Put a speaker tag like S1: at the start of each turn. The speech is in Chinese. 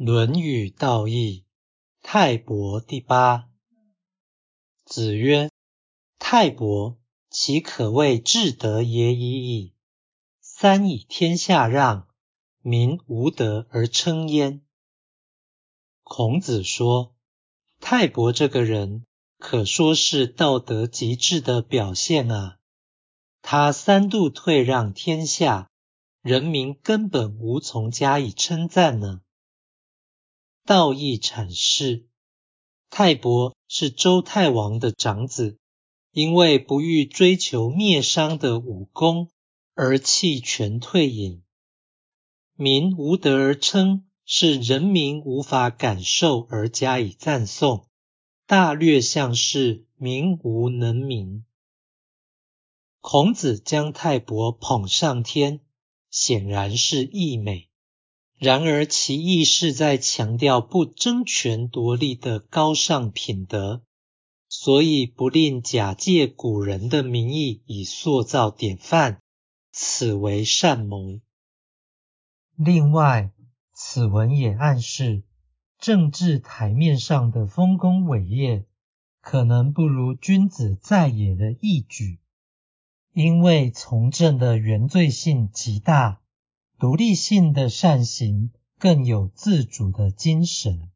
S1: 《论语·道义》泰伯第八。子曰：“泰伯，其可谓至德也已矣。三以天下让，民无德而称焉。”孔子说，泰伯这个人可说是道德极致的表现啊！他三度退让天下，人民根本无从加以称赞呢。道义阐释，泰伯是周太王的长子，因为不欲追求灭商的武功，而弃权退隐。民无德而称，是人民无法感受而加以赞颂，大略像是民无能民。孔子将泰伯捧上天，显然是溢美。然而，其意是在强调不争权夺利的高尚品德，所以不吝假借古人的名义以塑造典范，此为善谋。另外，此文也暗示，政治台面上的丰功伟业，可能不如君子在野的义举，因为从政的原罪性极大。独立性的善行更有自主的精神。